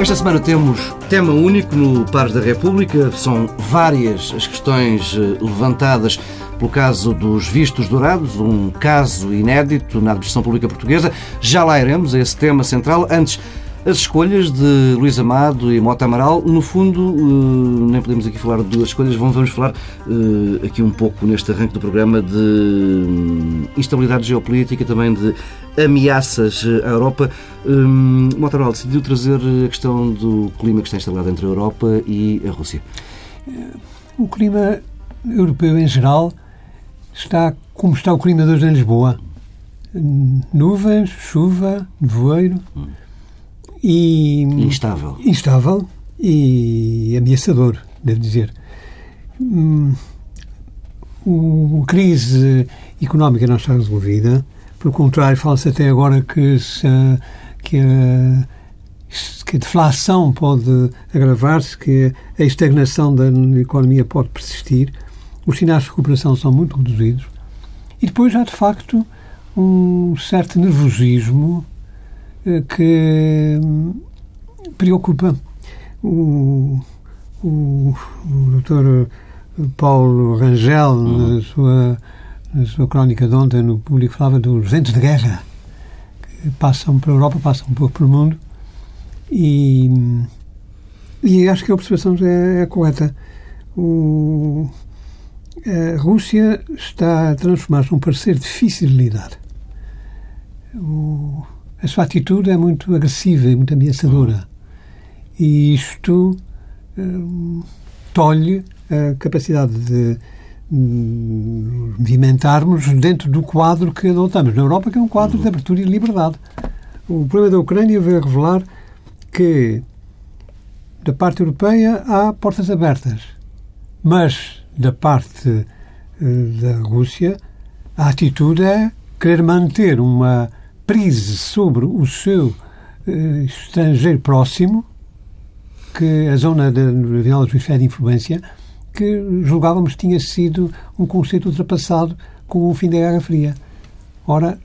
Esta semana temos tema único no Pares da República. São várias as questões eh, levantadas pelo caso dos vistos dourados, um caso inédito na administração pública portuguesa. Já lá iremos a esse tema central. Antes, as escolhas de Luís Amado e Mota Amaral, no fundo, eh, nem podemos aqui falar de duas escolhas, vamos falar eh, aqui um pouco neste arranque do programa de hum, instabilidade geopolítica, também de ameaças à Europa. Hum, Mota Amaral decidiu trazer a questão do clima que está instalado entre a Europa e a Rússia. O clima europeu em geral está como está o clima de hoje em Lisboa. Nuvens, chuva, nevoeiro. Hum e instável. Instável e ameaçador, devo dizer. Hum, a crise económica não está resolvida. Pelo contrário, fala-se até agora que, se, que, a, que a deflação pode agravar-se, que a estagnação da economia pode persistir. Os sinais de recuperação são muito reduzidos. E depois há, de facto, um certo nervosismo que hum, preocupa o, o, o doutor Paulo Rangel, uhum. na, sua, na sua crónica de ontem, no público, falava dos ventos de guerra que passam pela Europa, passam um pouco pelo mundo e, e acho que a observação é, é correta. O, a Rússia está a transformar-se num parceiro difícil de lidar. O, a sua atitude é muito agressiva e muito ameaçadora. E isto hum, tolhe a capacidade de hum, movimentarmos dentro do quadro que adotamos na Europa, que é um quadro de abertura e liberdade. O problema da Ucrânia veio revelar que, da parte europeia, há portas abertas, mas da parte eh, da Rússia, a atitude é querer manter uma prise sobre o seu eh, estrangeiro próximo, que a zona da Vila do Hemisfério de Influência, que julgávamos tinha sido um conceito ultrapassado com o fim da Guerra Fria. Ora,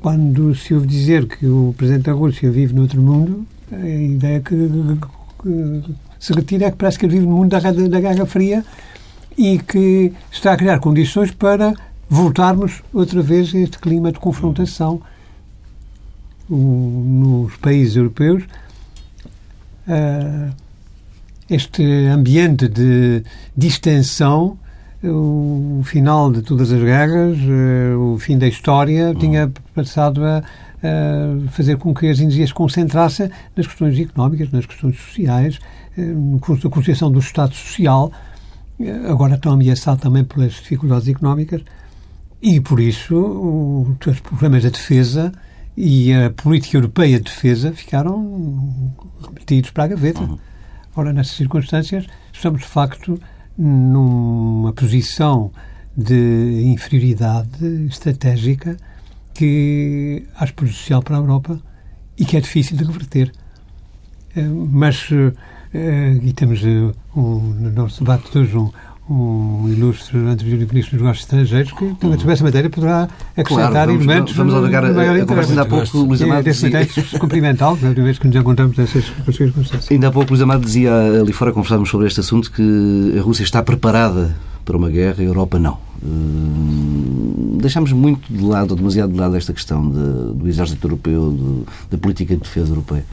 quando se ouve dizer que o Presidente da Rússia vive outro mundo, a ideia que, que se retira é que parece que ele vive no mundo da, da Guerra Fria e que está a criar condições para voltarmos outra vez a este clima de confrontação nos países europeus uh, este ambiente de distensão, o final de todas as guerras, uh, o fim da história, uhum. tinha passado a, a, fazer com que as energias se concentrassem nas questões económicas, nas questões sociais, da construção do Estado Social, agora estão ameaçados também pelas dificuldades económicas, e por isso os problemas da defesa e a política europeia de defesa ficaram remetidos para a gaveta. Uhum. Ora, nessas circunstâncias, estamos de facto numa posição de inferioridade estratégica que acho prejudicial para a Europa e que é difícil de reverter. Eh, mas, eh, e temos eh, um, no nosso debate de hoje um, um ilustre anterior ministro dos negócios estrangeiros que, também sobre essa matéria, poderá acrescentar claro, vamos, elementos vamos alugar a, a, a conversa ainda há pouco, Luís Amado dizia... cumprimentá-lo, a primeira vez que nos encontramos nessas circunstâncias. Ainda há pouco, Luís Amado dizia ali fora, conversávamos sobre este assunto, que a Rússia está preparada para uma guerra, a Europa não. Hum, deixamos muito de lado, ou demasiado de lado, esta questão de, do exército europeu, de, da política de defesa europeia.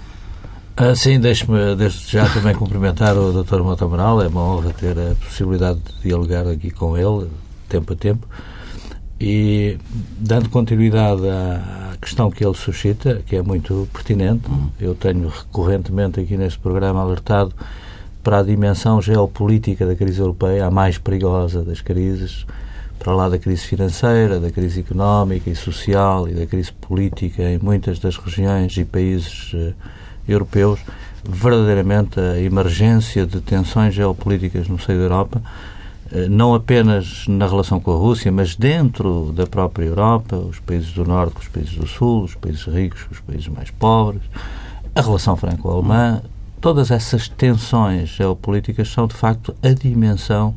Ah, sim, deixe-me desde já também cumprimentar o Dr. Mota Amaral. É uma honra ter a possibilidade de dialogar aqui com ele, tempo a tempo. E dando continuidade à questão que ele suscita, que é muito pertinente, eu tenho recorrentemente aqui neste programa alertado para a dimensão geopolítica da crise europeia, a mais perigosa das crises, para lá da crise financeira, da crise económica e social e da crise política em muitas das regiões e países eh, europeus, verdadeiramente a emergência de tensões geopolíticas no seio da Europa, eh, não apenas na relação com a Rússia, mas dentro da própria Europa, os países do Norte com os países do Sul, os países ricos com os países mais pobres, a relação franco-alemã, todas essas tensões geopolíticas são, de facto, a dimensão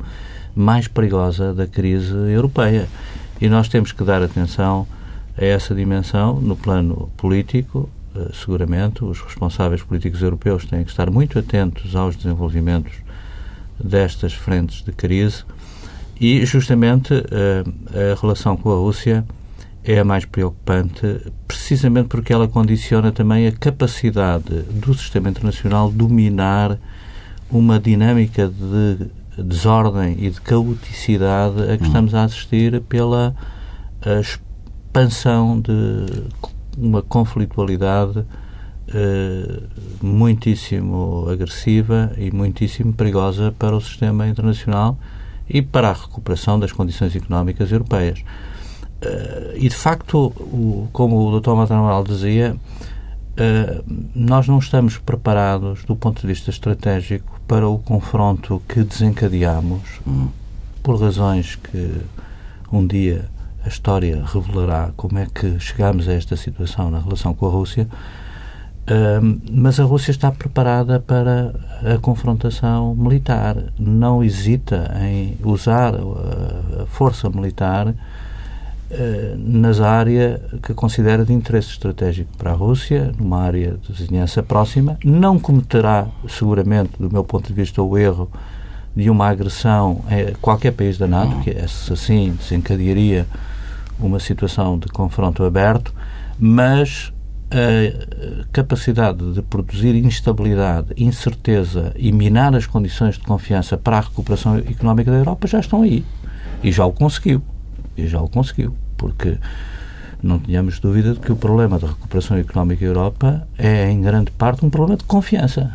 mais perigosa da crise europeia. E nós temos que dar atenção a essa dimensão no plano político. Eh, seguramente, os responsáveis políticos europeus têm que estar muito atentos aos desenvolvimentos destas frentes de crise e, justamente, eh, a relação com a Rússia é a mais preocupante, precisamente porque ela condiciona também a capacidade do sistema internacional dominar uma dinâmica de desordem e de caoticidade a que hum. estamos a assistir pela expansão de uma conflitualidade uh, muitíssimo agressiva e muitíssimo perigosa para o sistema internacional e para a recuperação das condições económicas europeias. Uh, e, de facto, o, como o Dr. Matamoral dizia, uh, nós não estamos preparados, do ponto de vista estratégico, para o confronto que desencadeamos, hum. por razões que um dia a história revelará como é que chegámos a esta situação na relação com a Rússia, uh, mas a Rússia está preparada para a confrontação militar. Não hesita em usar a força militar eh, nas áreas que considera de interesse estratégico para a Rússia, numa área de vizinhança próxima. Não cometerá, seguramente, do meu ponto de vista, o erro de uma agressão a qualquer país da NATO, que assim desencadearia uma situação de confronto aberto, mas a capacidade de produzir instabilidade, incerteza e minar as condições de confiança para a recuperação económica da Europa já estão aí. E já o conseguiu. E já o conseguiu. Porque não tínhamos dúvida de que o problema da recuperação económica da Europa é, em grande parte, um problema de confiança.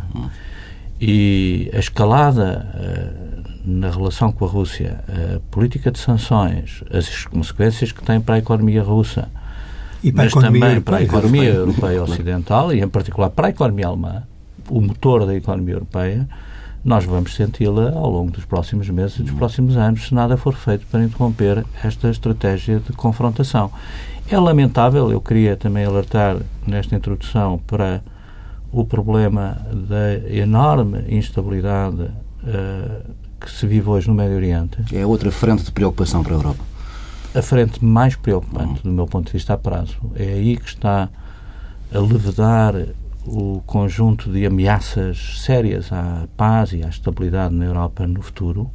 E a escalada uh, na relação com a Rússia, a política de sanções, as consequências que tem para a economia russa, e para mas também europeia, para a economia europeia ocidental e, em particular, para a economia alemã, o motor da economia europeia, nós vamos senti-la ao longo dos próximos meses e dos próximos anos se nada for feito para interromper esta estratégia de confrontação. É lamentável, eu queria também alertar nesta introdução para o problema da enorme instabilidade uh, que se vive hoje no Médio Oriente. É outra frente de preocupação para a Europa. A frente mais preocupante, do meu ponto de vista a prazo. É aí que está a levedar o conjunto de ameaças sérias à paz e à estabilidade na Europa no futuro,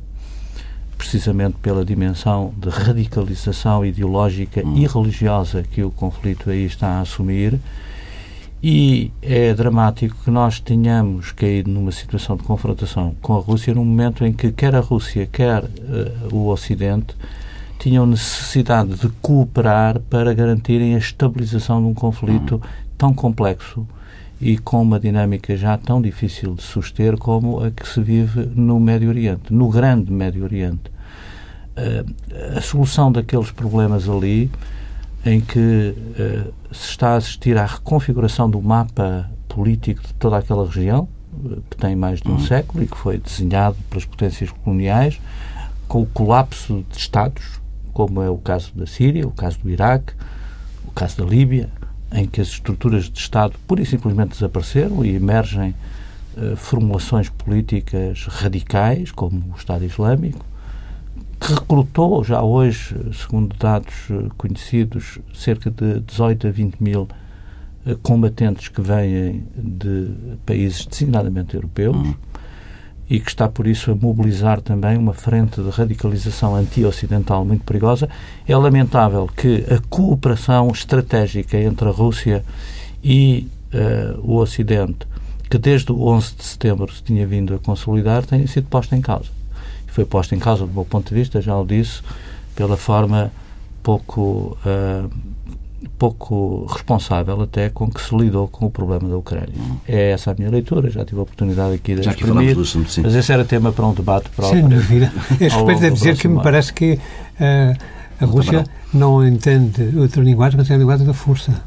precisamente pela dimensão de radicalização ideológica hum. e religiosa que o conflito aí está a assumir. E é dramático que nós tenhamos caído numa situação de confrontação com a Rússia num momento em que quer a Rússia, quer uh, o Ocidente tinham necessidade de cooperar para garantirem a estabilização de um conflito hum. tão complexo e com uma dinâmica já tão difícil de suster como a que se vive no Médio Oriente, no grande Médio Oriente. Uh, a solução daqueles problemas ali, em que uh, se está a assistir à reconfiguração do mapa político de toda aquela região, uh, que tem mais de um uhum. século e que foi desenhado pelas potências coloniais, com o colapso de Estados, como é o caso da Síria, o caso do Iraque, o caso da Líbia, em que as estruturas de Estado pura e simplesmente desapareceram e emergem uh, formulações políticas radicais, como o Estado Islâmico, que recrutou já hoje, segundo dados uh, conhecidos, cerca de 18 a 20 mil uh, combatentes que vêm de países designadamente europeus. Uhum e que está, por isso, a mobilizar também uma frente de radicalização anti-ocidental muito perigosa. É lamentável que a cooperação estratégica entre a Rússia e uh, o Ocidente, que desde o 11 de setembro se tinha vindo a consolidar, tenha sido posta em causa. Foi posta em causa, do meu ponto de vista, já o disse, pela forma pouco uh, pouco responsável até com que se lidou com o problema da Ucrânia. É essa a minha leitura, já tive a oportunidade aqui de já exprimir, aqui assunto, sim. mas esse era tema para um debate próprio. Sem dúvida. Respeito a dizer que me parece que uh, a Rússia não entende outra linguagem, mas é a linguagem da força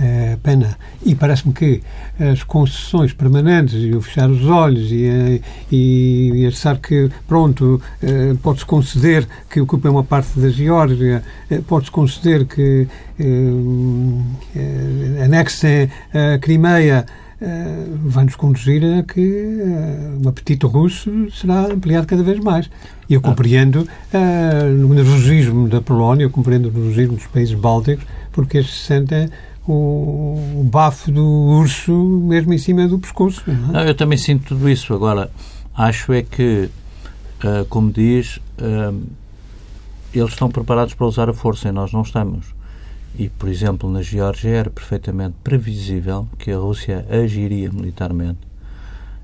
é, pena. E parece-me que as concessões permanentes e o fechar os olhos e, eh, e, e achar que, pronto, é, pode-se conceder que ocupa uma parte da Geórgia, é, pode-se conceder que é, anexem a Crimeia, vai-nos conduzir a que o apetite russo será ampliado cada vez mais. E eu ah. compreendo uh, no nervosismo da Polónia, eu compreendo o nervosismo dos países bálticos, porque eles sentem o, o bafo do urso mesmo em cima do pescoço. Não é? não, eu também sinto tudo isso. Agora, acho é que, uh, como diz, uh, eles estão preparados para usar a força e nós não estamos. E, por exemplo, na Geórgia era perfeitamente previsível que a Rússia agiria militarmente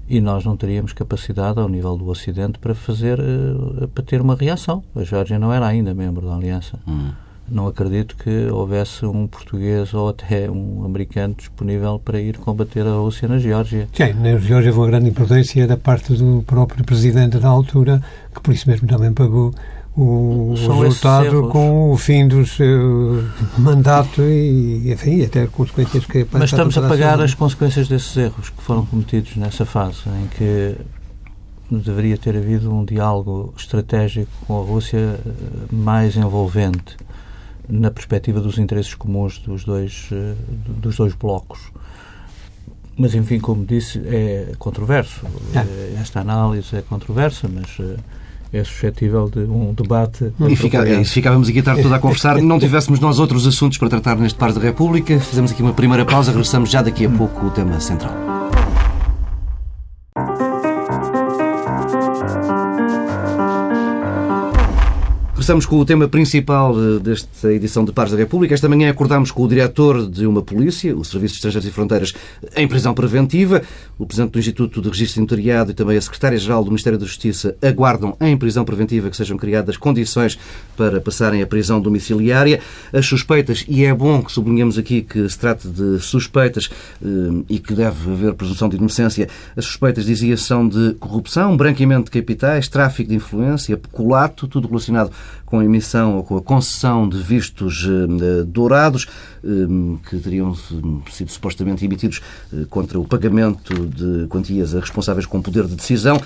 e nós não teríamos capacidade ao nível do Ocidente para fazer uh, para ter uma reação. A Geórgia não era ainda membro da Aliança. Hum. Não acredito que houvesse um português ou até um americano disponível para ir combater a Rússia na Geórgia. Sim, na Geórgia houve uma grande imprudência da parte do próprio presidente da altura, que por isso mesmo também pagou o São resultado com o fim do seu mandato e, enfim, até consequências que... Mas estamos a pagar as consequências desses erros que foram cometidos nessa fase, em que deveria ter havido um diálogo estratégico com a Rússia eh, mais envolvente na perspectiva dos interesses comuns dos dois, eh, dos dois blocos. Mas, enfim, como disse, é controverso. É. Esta análise é controversa, mas é suscetível de um debate. E, fica, ficávamos aqui a tarde toda a conversar, não tivéssemos nós outros assuntos para tratar neste Par da República, fizemos aqui uma primeira pausa, regressamos já daqui a pouco o tema central. Começamos com o tema principal desta edição de Pares da República. Esta manhã acordámos com o diretor de uma polícia, o Serviço de Estrangeiros e Fronteiras, em prisão preventiva. O presidente do Instituto de Registro Notariado e também a secretária-geral do Ministério da Justiça aguardam em prisão preventiva que sejam criadas condições para passarem à prisão domiciliária. As suspeitas, e é bom que sublinhemos aqui que se trata de suspeitas eh, e que deve haver presunção de inocência, as suspeitas, dizia, são de corrupção, branqueamento de capitais, tráfico de influência, peculato, tudo relacionado com a emissão ou com a concessão de vistos eh, dourados, eh, que teriam sido supostamente emitidos eh, contra o pagamento de quantias a responsáveis com poder de decisão.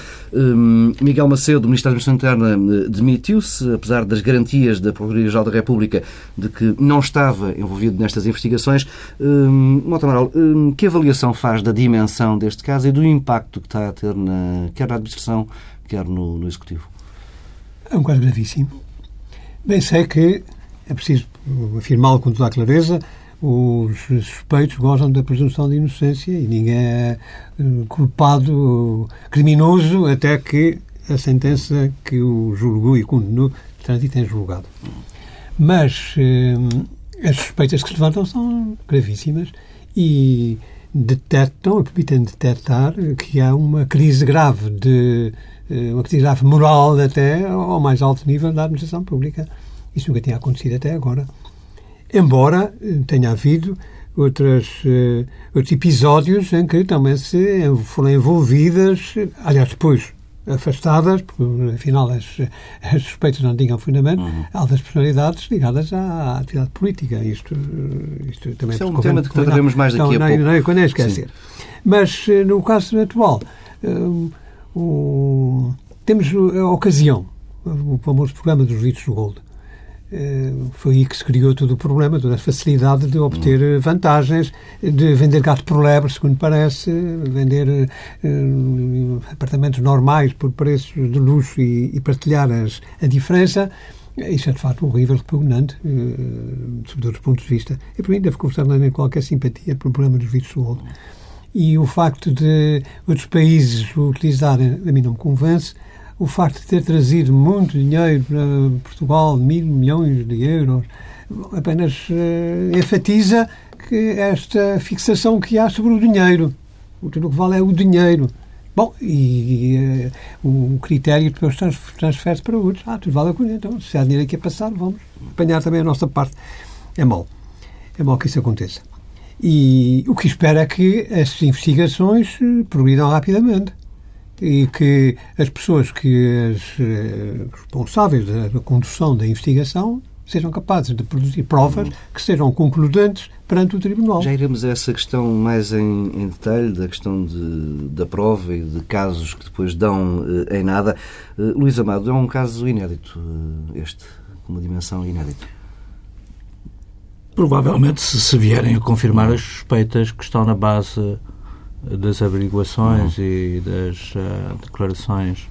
Miguel Macedo, do Ministério da Administração Interna, demitiu-se, apesar das garantias da Procuradoria-Geral da República de que não estava envolvido nestas investigações. Mota Amaral, que avaliação faz da dimensão deste caso e do impacto que está a ter na, quer na administração, quer no, no Executivo? É um caso gravíssimo Bem, sei que é preciso afirmá-lo com toda a clareza. Os suspeitos gozam da presunção de inocência e ninguém é eh, culpado, criminoso, até que a sentença que o julgou e condenou transita em julgado. Mas eh, as suspeitas que se levantam são gravíssimas e detectam, permitem detectar que há uma crise grave de uma crise moral até ao mais alto nível da administração pública. Isso nunca tinha acontecido até agora. Embora eh, tenha havido outras, uh, outros episódios em que também se foram envolvidas, aliás, depois afastadas, porque afinal as, as suspeitas não tinham fundamento, uhum. altas personalidades ligadas à, atividade política. Isto, isto também Isso é um tema de que trataremos mais daqui então, a pouco. Não, não, quando é esquecer. Mas no caso atual, o, temos a ocasião, o famoso programa dos litros do Gold. Eh, foi aí que se criou todo o problema, toda a facilidade de obter hum. vantagens, de vender gato por lebre, segundo parece, vender apartamentos normais por preços de luxo e, partilhar as, a diferença. Isso é de facto horrível, repugnante, sob todos os pontos de vista. E para mim deve conversar nem qualquer simpatia pelo problema dos litros do Gold e o facto de outros países o utilizarem, a mim não me convence, o facto de ter trazido muito dinheiro para Portugal, mil milhões de euros, apenas uh, enfatiza que esta fixação que há sobre o dinheiro. O que vale é o dinheiro. Bom, e uh, o critério depois transfere-se para outros. Ah, tudo vale a coisa. Então, se há dinheiro aqui a passar, vamos apanhar também a nossa parte. É mau. É mau que isso aconteça. E o que espero é que as investigações eh, progridam rapidamente e que as pessoas que as eh, responsáveis da condução da investigação sejam capazes de produzir provas que sejam concludentes perante o Tribunal. Já iremos a essa questão mais em, em detalhe, da questão de, da prova e de casos que depois dão eh, em nada. Luís Amado, é um caso inédito este, com uma dimensão inédita. Provavelmente, se, se vierem a confirmar as suspeitas que estão na base das averiguações uhum. e das uh, declarações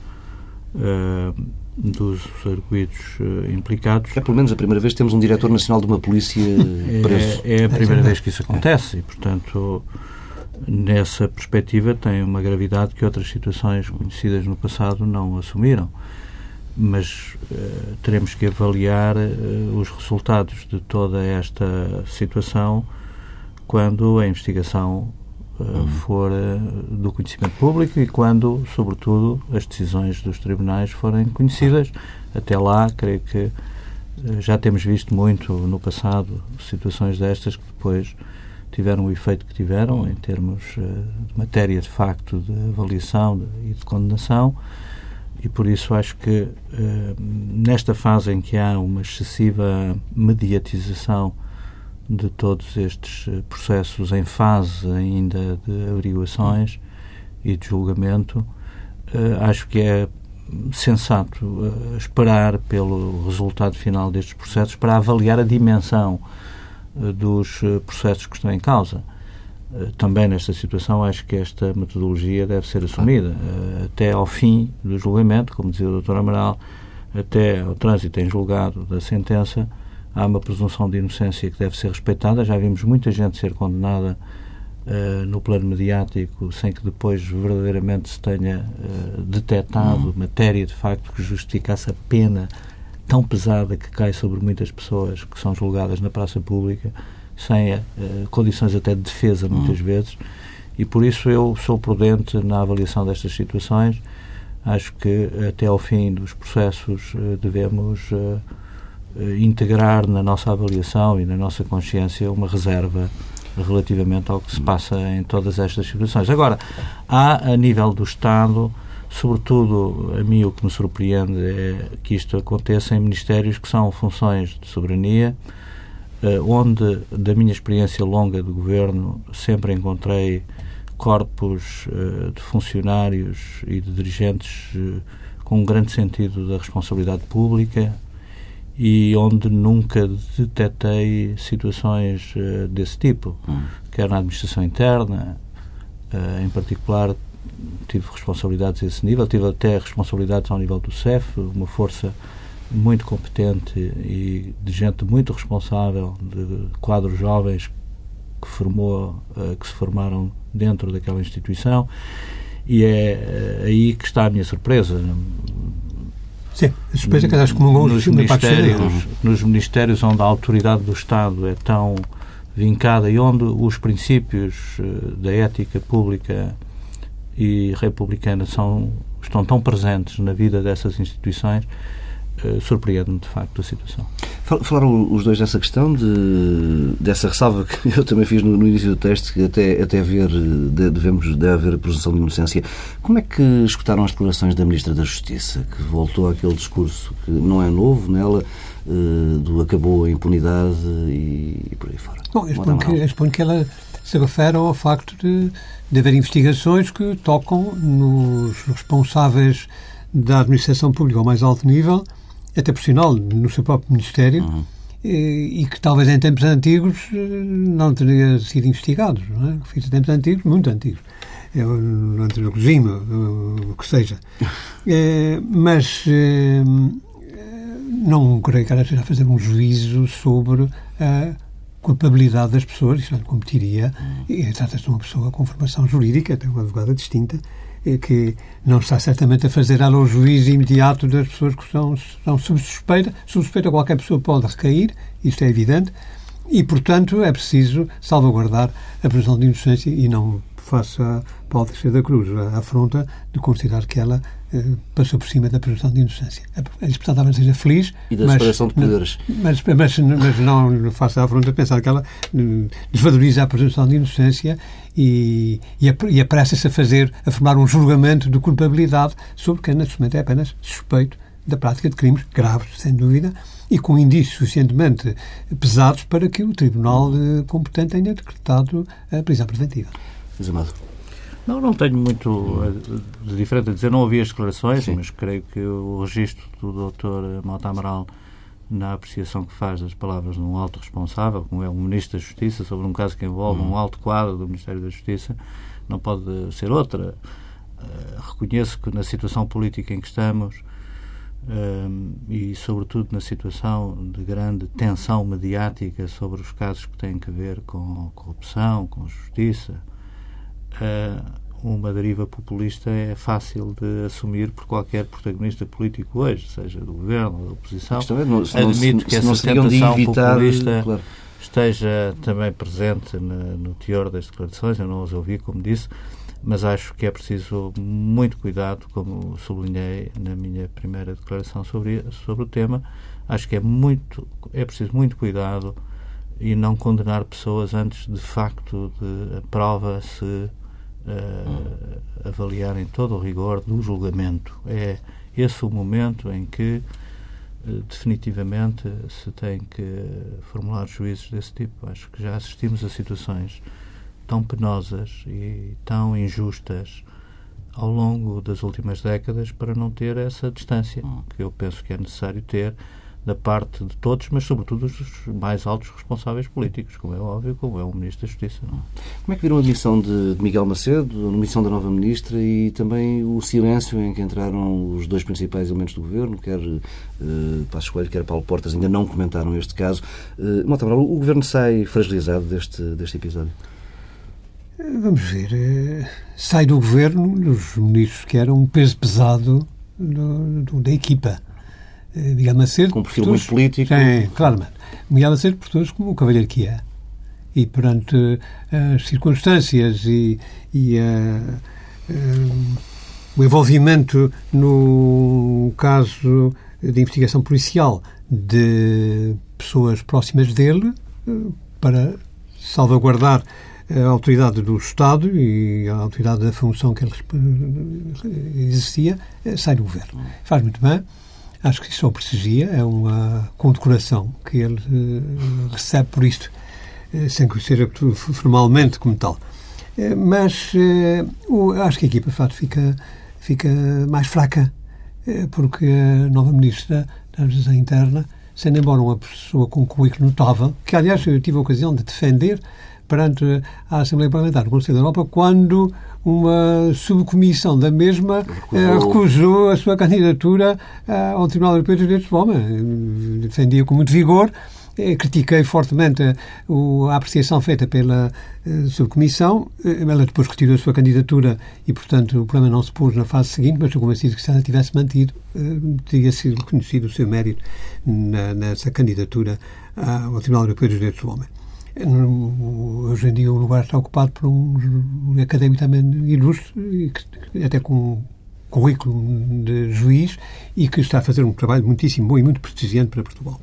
uh, dos arguidos uh, implicados. É pelo menos a primeira vez que temos um diretor nacional de uma polícia preso. É, é a primeira vez que isso acontece e, portanto, nessa perspectiva tem uma gravidade que outras situações conhecidas no passado não assumiram. Mas uh, teremos que avaliar uh, os resultados de toda esta situação quando a investigação uh, for do conhecimento público e quando, sobretudo, as decisões dos tribunais forem conhecidas. Até lá, creio que já temos visto muito no passado situações destas que depois tiveram o efeito que tiveram em termos de matéria de facto de avaliação e de condenação e por isso acho que uh, nesta fase em que há uma excessiva mediatização de todos estes uh, processos em fase ainda de averiguações e de julgamento acho que é sensato esperar pelo resultado final destes processos para avaliar a dimensão eh, dos eh, processos que estão em causa. Eh, também nesta situação acho que esta metodologia deve ser assumida até ao fim do julgamento, como dizia o Dr. Amaral, até ao trânsito em julgado da sentença, há uma presunção de inocência que deve ser respeitada. Já vimos muita gente ser condenada uh, no plano mediático sem que depois verdadeiramente se tenha uh, detectado uhum. matéria de facto que justificasse a pena tão pesada que cai sobre muitas pessoas que são julgadas na praça pública, sem uh, condições até de defesa, muitas hum. vezes, e por isso eu sou prudente na avaliação destas situações. Acho que até ao fim dos processos uh, devemos uh, integrar na nossa avaliação e na nossa consciência uma reserva relativamente ao que se passa em todas estas situações. Agora, há a nível do Estado Sobretudo, a mim o que me surpreende é que isto aconteça em ministérios que são funções de soberania, onde, da minha experiência longa de governo, sempre encontrei corpos eh, de funcionários e de dirigentes eh, com um grande sentido da responsabilidade pública e onde nunca detetei situações desse tipo, hum. quer na administração interna, em particular tive responsabilidades a esse nível, tive até responsabilidades ao nível do CEF, uma força muito competente e de gente muito responsável, de quadros jovens que formou, eh, que se formaram dentro daquela instituição e é eh, aí que está a minha surpresa. Sim, a surpresa que acho que nos ministérios, nos ministérios onde a autoridade do Estado é tão vincada e onde os princípios eh, da ética pública e republicana são, estão tão presentes na vida dessas instituições, surpreende-me de facto a situação. Falaram os dois dessa questão, de, dessa ressalva que eu também fiz no, no início do texto, que até, até haver, de, devemos, deve haver a presunção de inocência. Como é que escutaram as declarações da Ministra da Justiça, que voltou àquele discurso que não é novo nela, uh, do acabou a impunidade e, e por aí fora? Bom, eu suponho que, eu suponho que ela se refere ao facto de, de haver investigações que tocam nos responsáveis da administração pública ao mais alto nível, até por sinal, no seu próprio Ministério, uhum. e, e, que talvez em tempos antigos eh, não teria sido investigados. Não é? Fiz em tempos antigos, muito antigos. É, no anterior regime, o que seja. É, mas é, não creio que ela esteja a fazer um juízo sobre a culpabilidade das pessoas, isso não competiria, e trata-se de uma pessoa com formação jurídica, tem uma advogada distinta, que não está certamente a fazer ela o juízo imediato das pessoas que são, são sob suspeita. Sob suspeita qualquer pessoa pode recair, isto é evidente, e, portanto, é preciso salvaguardar a presunção de inocência e não faça Paulo Teixeira da Cruz a afronta de considerar que ela eh, passou por cima da presunção de inocência. É importante talvez seja feliz. E da separação de poderes. Mas, mas, mas, não faça a afronta de pensar que ela eh, desvaloriza a presunção de inocência e, e, e apressa-se a fazer, a formar um julgamento de culpabilidade sobre quem, neste momento, é apenas suspeito da prática de crimes graves, sem dúvida, e com indícios suficientemente pesados para que o Tribunal eh, competente tenha decretado a prisão preventiva. Amado. Não, não tenho muito eh, de diferente a dizer. Não ouvi as declarações, Sim. mas creio que o registro do Dr. Mota Amaral na apreciação que faz das palavras de um alto responsável, como é o Ministro da Justiça, sobre um caso que envolve hum. um alto quadro do Ministério da Justiça, não pode ser outra. Uh, reconheço que na situação política em que estamos uh, e, sobretudo, na situação de grande tensão mediática sobre os casos que têm a ver com corrupção, com justiça, uh, uma deriva populista é fácil de assumir por qualquer protagonista político hoje, seja do governo ou da oposição. É, não, Admito que essa tentação evitar, populista claro. esteja também presente no, no teor das declarações. Eu não as ouvi, como disse, mas acho que é preciso muito cuidado, como sublinhei na minha primeira declaração sobre, sobre o tema. Acho que é muito é preciso muito cuidado e não condenar pessoas antes de facto de a prova se uh, avaliar em todo o rigor do julgamento. É esse o momento em que uh, definitivamente se tem que formular juízos desse tipo. Acho que já assistimos a situações tão penosas e tão injustas ao longo das últimas décadas para não ter essa distância hum. que eu penso que é necessário ter da parte de todos, mas sobretudo dos mais altos responsáveis políticos, como é óbvio, como é o Ministro da Justiça. Não? Como é que viram a demissão de, de Miguel Macedo, a demissão da nova Ministra e também o silêncio em que entraram os dois principais elementos do Governo, quer uh, Passos Coelho, quer Paulo Portas, ainda não comentaram este caso. Uh, Mota o Governo sai fragilizado deste, deste episódio? Vamos ver. Eh, sai do Governo os ministros que eram um peso pesado do, do, da equipa eh, Miguel Macedo... Com um perfil muito político. Sim, claramente. Miguel Macedo portou-se como o cavalheiro que é. E perante uh, as circunstâncias e, e uh, uh, o envolvimento no caso de investigação policial de pessoas próximas dele, para salvaguardar a autoridade do Estado e a autoridade da função que ele exercia, sai do governo. Faz muito bem. Acho que isso o prestigia, é uma condecoração que ele uh, recebe por isto, uh, sem que seja formalmente como tal. Uh, mas acho que a equipa, de facto, fica, fica mais fraca, porque a nova Ministra da Administração Interna, sendo embora uma pessoa com um currículo notável, que aliás eu tive a ocasião de defender perante a Assembleia Parlamentar do Conselho da Europa, quando uma subcomissão da mesma recusou, recusou a sua candidatura eh, ao Tribunal Europeu dos Direitos do Homem. Defendia com muito vigor. Eh, critiquei fortemente a apreciação feita pela eh, subcomissão. Ela depois retirou a sua candidatura e, portanto, o problema não se pôs na fase seguinte, mas estou convencido que se ela tivesse mantido, teria sido reconhecido o seu mérito nessa candidatura ao Tribunal Europeu dos Direitos do Homem. Hoje em dia o lugar está ocupado por um académico também ilustre, até com currículo de juiz e que está a fazer um trabalho muitíssimo bom e muito prestigiante para Portugal.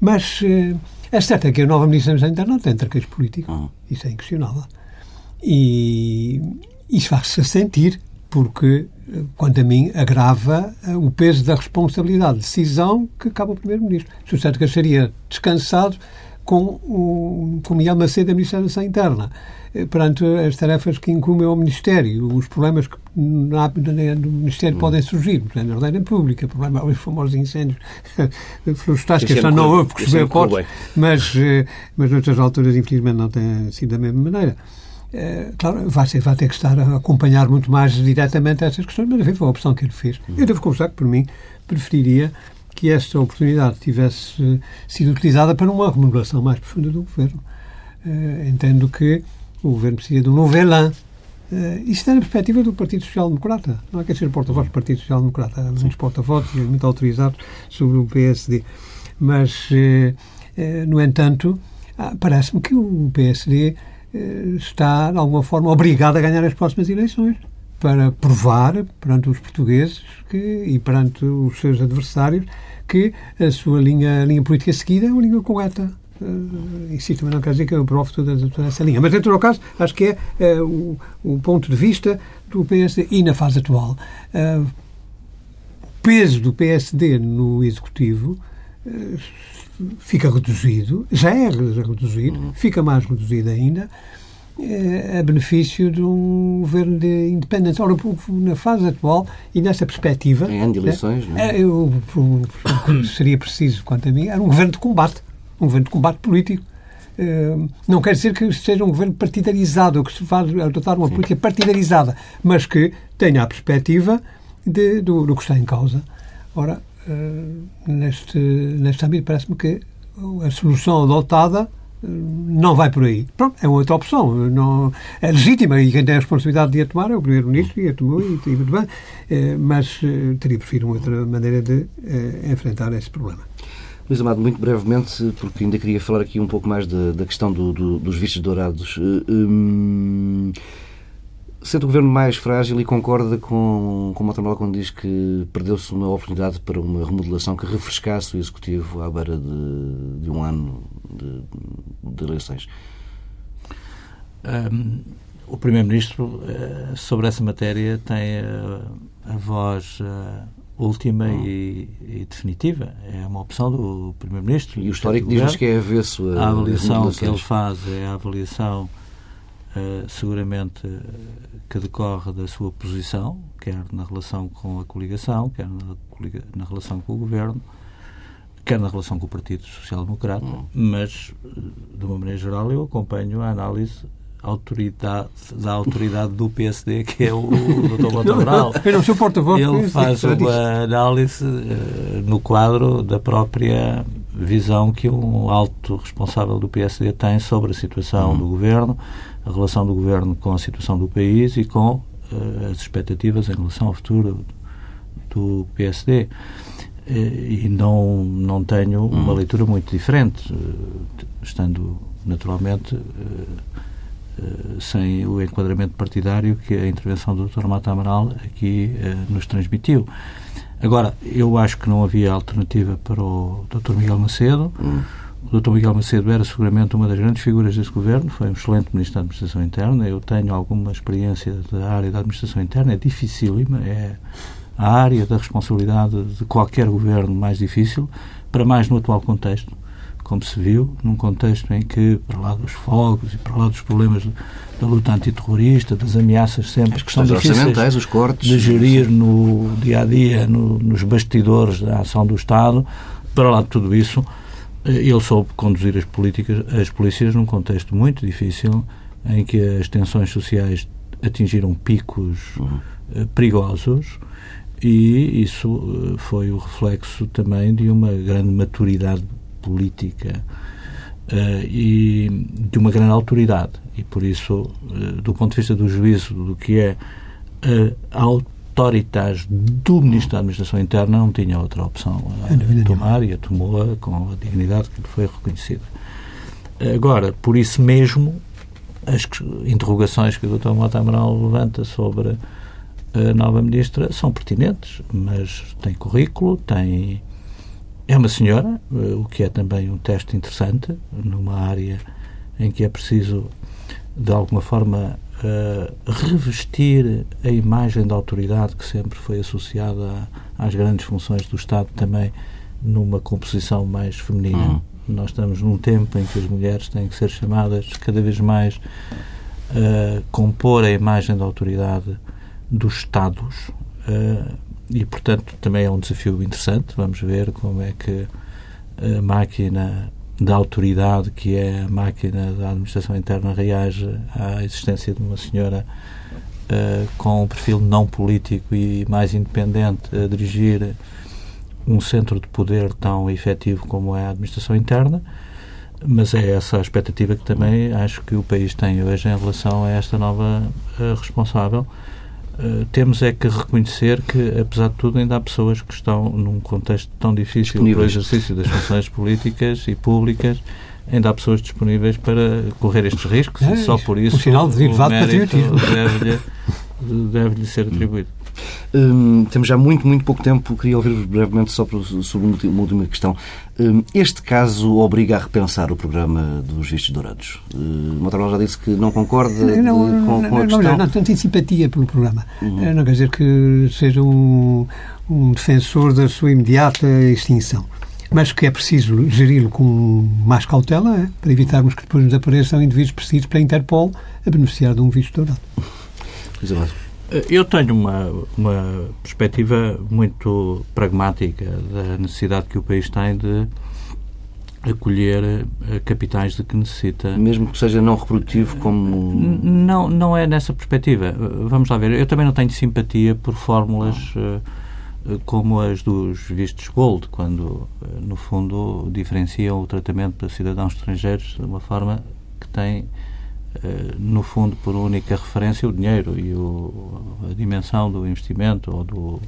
Mas eh, é certo é que a nova Ministra da Interna não tem traqueios políticos. Uhum. Isso é inquestionável. E isso faz-se sentir porque, eh, quanto a mim, agrava eh, o peso da responsabilidade de decisão que cabe ao Primeiro-Ministro. Se o certo que estaria descansado com o, com Miguel Macedo, da Administração Interna, eh, perante as tarefas que incumbem ao Ministério, os problemas que na, no Ministério hum. podem surgir, na ordem pública, problema, os famosos incêndios florestais, que já não houve, porque se acordos, mas, eh, mas noutras alturas, infelizmente, não tem sido da mesma maneira. É, claro, vai, ser, vai ter que estar a acompanhar muito mais diretamente essas questões, mas enfim, foi a opção que ele fez. Hum. Eu devo confessar que, por mim, preferiria que esta oportunidade tivesse sido utilizada para uma remodelação mais profunda do governo. Uh, entendo que o governo precisa de um novo elan. Uh, isso está na perspectiva do Partido Social Democrata. Não há que ser porta-voz do Partido Social Democrata. Há muitos porta-vozes muito autorizados sobre o PSD. Mas, uh, no entanto, ah, parece-me que o PSD está, de alguma forma, obrigado a ganhar as próximas eleições para provar perante os portugueses que, e perante os seus adversários que a sua linha, a linha política seguida é uma linha correta. Uh, isso também não quer dizer que eu aprovo toda, toda essa linha. Mas, em todo caso, acho que é uh, o, o, ponto de vista do PSD e na fase atual. Uh, o peso do PSD no Executivo fica reduzido, já é reduzido, uhum. fica mais reduzido ainda, a benefício de um governo de independência. Ora, na fase atual e nessa perspectiva. Em ano de eleições, não é? Eu, seria preciso, quanto a mim, era um governo de combate. Um governo de combate político. não quer dizer que seja um governo partidarizado ou que se vá adotar uma Sim. política partidarizada, mas que tenha a perspectiva de, do, do que está em causa. Ora, neste, neste âmbito, parece-me que a solução adotada não vai por aí. Pronto, é outra opção. Não, é legítima e quem tem a responsabilidade de a tomar é o Primeiro-Ministro e a tomou e, e muito bem. Eh, mas eh, teria preferido uma outra maneira de eh, enfrentar esse problema. Luís Amado, muito brevemente, porque ainda queria falar aqui um pouco mais da, da questão do, do, dos vistos dourados. Hum, Sente o Governo mais frágil e concorda com, com o Mota quando diz que perdeu-se uma oportunidade para uma remodelação que refrescasse o Executivo à beira de, de um ano de, de eleições? Um, o Primeiro-Ministro, uh, sobre essa matéria, tem uh, a voz uh, última hum. e, e, definitiva. É uma opção do Primeiro-Ministro. E o histórico diz-nos que é avesso a, a avaliação que ele faz é a avaliação Uh, seguramente uh, que decorre da sua posição, quer na relação com a coligação, quer na, na relação com o governo, quer na relação com o Partido Social Democrata, hum. mas, de uma maneira geral, eu acompanho a análise autoridade, da autoridade do PSD, que é o, o Dr. Montebral. Ele faz uma análise uh, no quadro da própria visão que um alto responsável do PSD tem sobre a situação hum. do governo, a relação do governo com a situação do país e com uh, as expectativas em relação ao futuro do PSD. Uh, e não, não tenho uma hum. leitura muito diferente, uh, estando naturalmente sem o enquadramento partidário que a intervenção do Dr. Mata Amaral aqui nos transmitiu. Agora, eu acho que não havia alternativa para o Dr. Miguel Macedo. Hum. O Dr. Miguel Macedo era seguramente uma das grandes figuras desse governo, foi um excelente Ministro da Administração Interna. Eu tenho alguma experiência da área da Administração Interna, é dificílima, é a área da responsabilidade de qualquer governo mais difícil, para mais no atual contexto, como se viu, num contexto em que, para lá dos fogos e para lá dos problemas da luta antiterrorista, das ameaças sempre As que são difíceis os cortes, de gerir no dia a dia, no, nos bastidores da ação do Estado, para lá de tudo isso, ele soube conduzir as políticas, as polícias num contexto muito difícil, em que as tensões sociais atingiram picos uhum. perigosos e isso eh, foi o reflexo também de uma grande maturidade política uh, e de uma grande autoridade e por isso, uh, do ponto de vista do juízo do que é a autoritas do Ministro da Administração Interna não tinha outra opção a tomar e a tomou com a dignidade que lhe foi reconhecida. Agora, por isso mesmo, as interrogações que o Dr. Mota Amaral levanta sobre a nova Ministra são pertinentes, mas tem currículo, tem... É uma senhora, o que é também um teste interessante, numa área em que é preciso, de alguma forma, uh, revestir a imagem da autoridade que sempre foi associada às grandes funções do Estado também numa composição mais feminina. Uhum. Nós estamos num tempo em que as mulheres têm que ser chamadas cada vez mais a compor a imagem da autoridade dos Estados uh, e, portanto, também é um desafio interessante. Vamos ver como é que a máquina da autoridade que é a máquina da administração interna reage à existência de uma senhora uh, com um perfil não político e mais independente a dirigir um centro de poder tão efetivo como é a administração interna, mas é essa a expectativa que também acho que o país tem hoje em relação a esta nova uh, responsável. Uh, temos é que reconhecer que, apesar de tudo, ainda há pessoas que estão num contexto tão difícil para o exercício das funções políticas e públicas, ainda há pessoas disponíveis para correr estes riscos é, e só por isso um sinal de o mérito deve-lhe deve ser atribuído. Hum, temos já muito, muito pouco tempo. Queria ouvir-vos brevemente só sobre uma última questão. Hum, este caso obriga a repensar o programa dos vistos dourados. Hum, Motorola já disse que não concorda não, com, com, a questão. Não, não, não tem simpatia pelo programa. Uhum. Não quer dizer que seja um, um defensor da sua imediata extinção mas que é preciso geri-lo com mais cautela é? para evitarmos que depois nos apareçam indivíduos precisos para a Interpol a beneficiar de um visto dourado. Eh, eu tenho uma, uma perspectiva muito pragmática da necessidade que o país tem de acolher uh, capitais de que necessita. Mesmo que seja não reprodutivo como... Não, não é nessa perspectiva. Vamos lá ver. Eu também não tenho simpatia por fórmulas como as dos vistos gold, quando, no fundo, diferenciam o tratamento para cidadãos estrangeiros de uma forma que tem, no fundo, por única referência o dinheiro e o, a dimensão do investimento ou do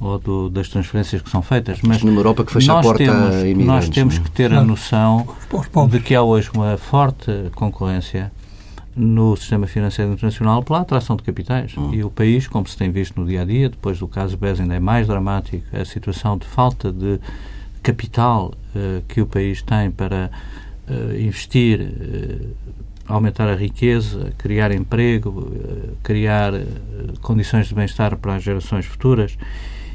ou do, das transferências que são feitas. Mas numa Europa que fecha a porta temos, a imigrantes. Nós temos que ter a noção de que há hoje uma forte concorrência no sistema financeiro internacional pela atração de capitais. Hum. E o país, como se tem visto no dia a dia, depois do caso BES ainda é mais dramático, a situação de falta de capital uh, que o país tem para uh, investir, uh, aumentar a riqueza, criar emprego, criar condições de bem-estar para as gerações futuras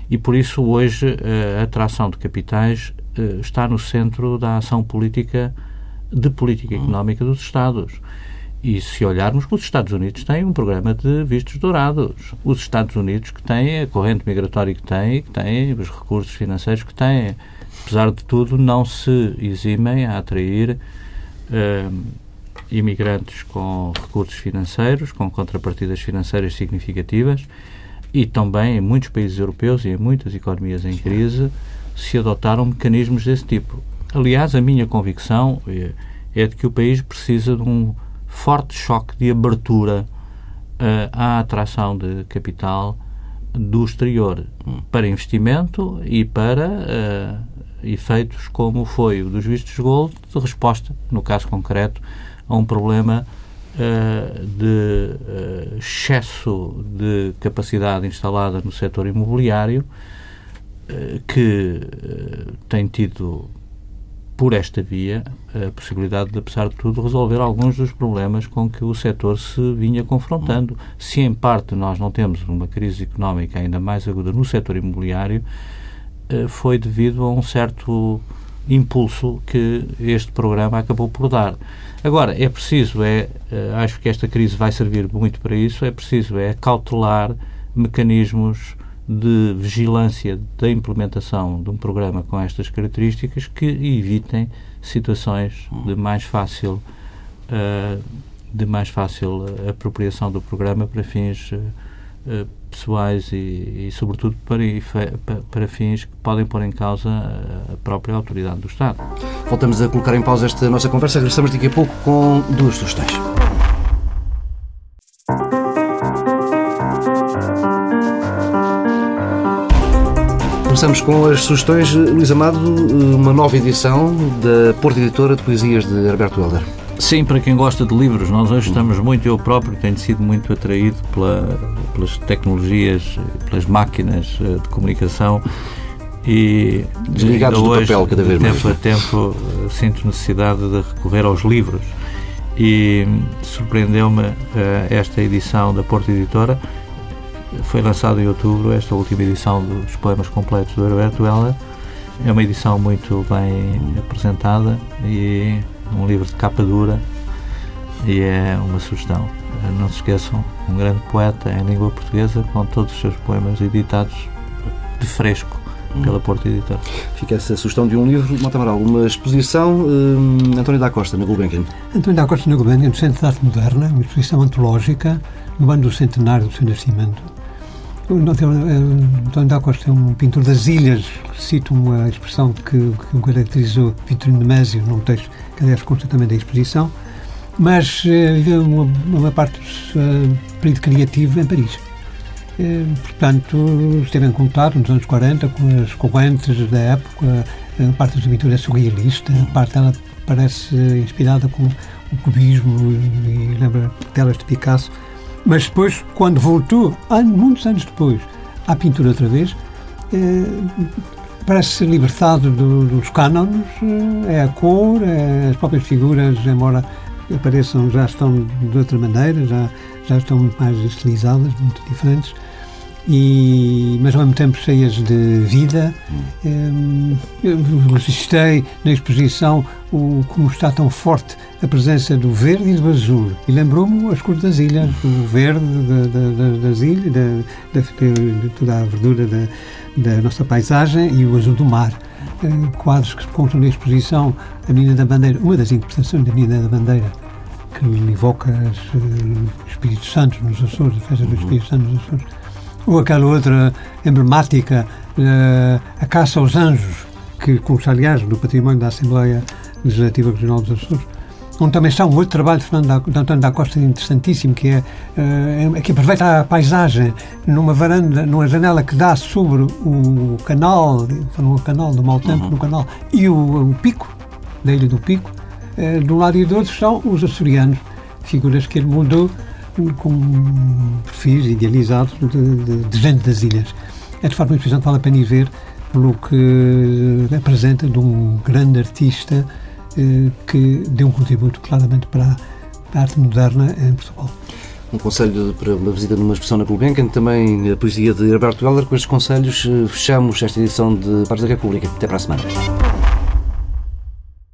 e por isso hoje a atração de capitais eh, está no centro da ação política de política económica dos Estados. E se olharmos, os Estados Unidos têm um programa de vistos dourados. Os Estados Unidos que têm a corrente migratória que têm, que têm os recursos financeiros que têm, apesar de tudo, não se eximem a atrair uh, imigrantes com recursos financeiros, com contrapartidas financeiras significativas e também em muitos países europeus e em muitas economias em crise se adotaram mecanismos desse tipo. Aliás, a minha convicção é, é de que o país precisa de um forte choque de abertura uh, à atração de capital do exterior hum. para investimento e para uh, efeitos como foi o dos vistos gold de resposta, no caso concreto, a um problema uh, de uh, excesso de capacidade instalada no setor imobiliário, uh, que tem tido por esta via a possibilidade de, apesar de tudo, resolver alguns dos problemas com que o setor se vinha confrontando. Se, em parte, nós não temos uma crise económica ainda mais aguda no setor imobiliário, foi devido a um certo impulso que este programa acabou por dar. Agora, é preciso, é, eh, acho que esta crise vai servir muito para isso, é preciso é cautelar mecanismos de vigilância da implementação de um programa com estas características que evitem situações de mais fácil uh, de mais fácil apropriação do programa para fins uh, pessoais e, e sobretudo, para, para, fins que podem pôr em causa a própria autoridade do Estado. Voltamos a colocar em pausa esta nossa conversa. Regressamos daqui a pouco com duas sugestões. Começamos com as sugestões. Luís Amado, uma nova edição da Porta Editora de Poesias de Alberto Helder. Sim, para quem gosta de livros, nós hoje estamos muito, eu próprio tenho sido muito atraído pela, pelas tecnologias, pelas máquinas eh, de comunicação e desligados do hoje, papel cada vez de mais. tempo a tempo eh, sinto necessidade de recorrer aos livros. E surpreendeu-me uh, esta edição da Porta Editora. Foi lançada em outubro esta última edição dos poemas completos do Herberto Heller é uma edição muito bem apresentada e um livro de capa dura e é uma sugestão. Não se esqueçam, um grande poeta em língua portuguesa com todos os seus poemas editados de fresco pela Porta Editora. Fica essa sugestão de um livro, Matamaral, uma exposição hum, António da Costa, na Gulbenkian. António da Costa, na Gulbenkian, no Centro de Arte Moderna, uma exposição antológica no ano do centenário do seu nascimento. António da Costa é um pintor das ilhas, cito uma expressão que, que caracterizou Vitorino de Mésio num texto que aliás consta também da exposição, mas uh, viveu uma, uma parte do uh, período criativo em Paris. Portanto, esteve em contato nos anos 40 com as correntes da época, a parte da pintura é surrealista, parte dela parece inspirada com o cubismo e, e lembra telas de Picasso, mas depois, quando voltou, muitos anos depois, à pintura outra vez, parece ser libertado do, dos cânones, é a cor, é as próprias figuras, embora apareçam, já estão de outra maneira, já, já estão mais estilizadas, muito diferentes, e, mas ao mesmo tempo cheias de vida. Hum. Eu gostei na exposição o, como está tão forte a presença do verde e do azul. E lembrou-me as cores das ilhas, o verde das ilhas, de, de, toda a verdura da, da nossa paisagem e o azul do mar. quadros que constam na exposição A Menina da Bandeira, uma das interpretações da Menina da Bandeira, que evoca os uh, Espíritos Santos nos Açores, a festa dos Espíritos Santos nos Açores, ou aquela outra emblemática, uh, A Caça aos Anjos, que consta, aliás, no património da Assembleia Legislativa Regional dos Açores, onde também está um outro trabalho de, Fernando de António da Costa interessantíssimo, que é, uh, que aproveita a paisagem numa varanda, numa janela que dá sobre o canal, no canal do mau tempo, uhum. no canal, e o, o, pico, da Ilha do Pico, uh, de um lado e do outro são os açorianos, figuras que ele mudou com perfis idealizados de, de, de gente das ilhas. É de forma que vale a pena ir ver, pelo que apresenta de um grande artista eh, que deu um contributo claramente para a arte moderna em Portugal. Um conselho para uma visita numa exposição na Gulbenkian, também a poesia de Alberto Heller. Com estes conselhos, eh, fechamos esta edição de Pares da República. Até para a semana.